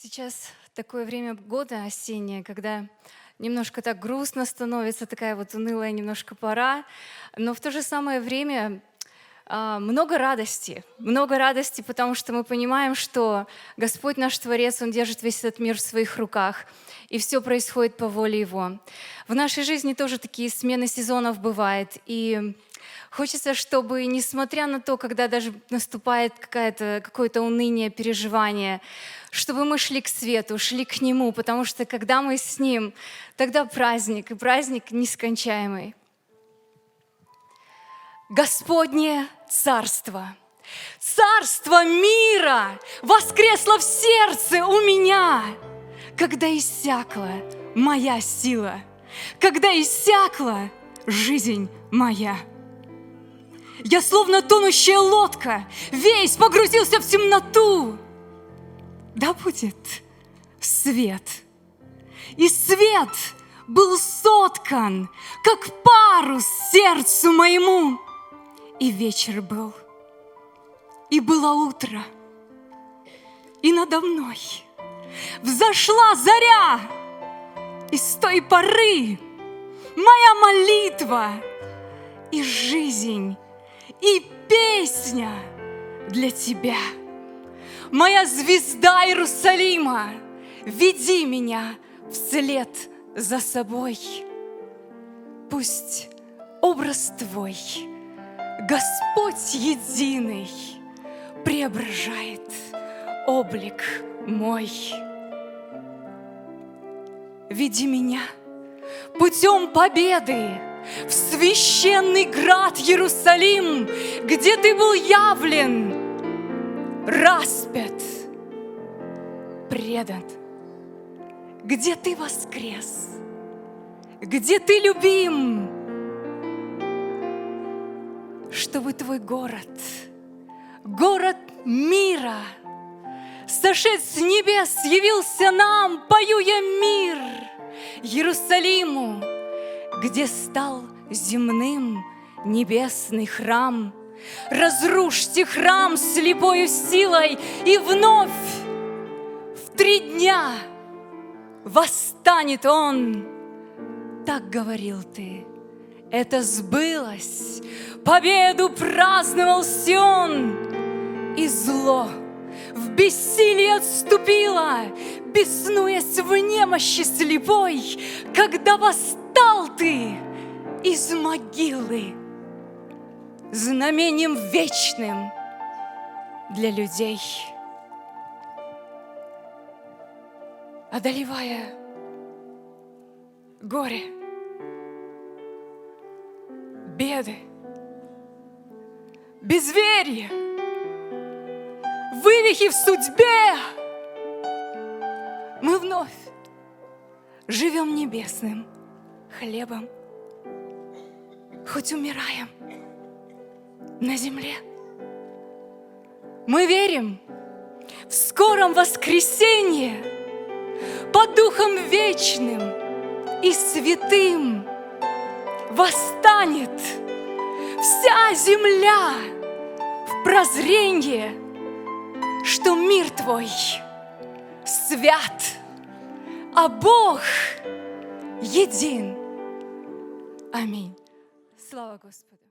Сейчас такое время года осеннее, когда немножко так грустно становится, такая вот унылая немножко пора, но в то же самое время а, много радости, много радости, потому что мы понимаем, что Господь наш Творец, Он держит весь этот мир в своих руках, и все происходит по воле Его. В нашей жизни тоже такие смены сезонов бывает, и Хочется, чтобы, несмотря на то, когда даже наступает какое-то уныние, переживание, чтобы мы шли к свету, шли к Нему, потому что когда мы с Ним, тогда праздник, и праздник нескончаемый. Господнее Царство, Царство мира воскресло в сердце у меня, когда иссякла моя сила, когда иссякла жизнь моя. Я словно тонущая лодка, весь погрузился в темноту. Да будет свет. И свет был соткан, как парус сердцу моему. И вечер был, и было утро, и надо мной взошла заря. И с той поры моя молитва и жизнь и песня для тебя. Моя звезда Иерусалима, веди меня вслед за собой. Пусть образ Твой, Господь единый, преображает облик мой. Веди меня путем победы, в священный град Иерусалим, где ты был явлен, распят, предан, где ты воскрес, где ты любим, чтобы твой город, город мира, сошед с небес, явился нам, пою я мир Иерусалиму, где стал земным небесный храм. Разрушьте храм слепою силой, и вновь в три дня восстанет он. Так говорил ты, это сбылось, победу праздновал Сион, и зло в бессилии отступило, беснуясь в немощи слепой, когда восстал ты из могилы знамением вечным для людей, одолевая горе, беды, безверие, вывихи в судьбе, мы вновь живем небесным – хлебом, хоть умираем на земле. Мы верим в скором воскресенье под Духом Вечным и Святым восстанет вся земля в прозрение, что мир Твой свят, а Бог един. Аминь. Слава Господу.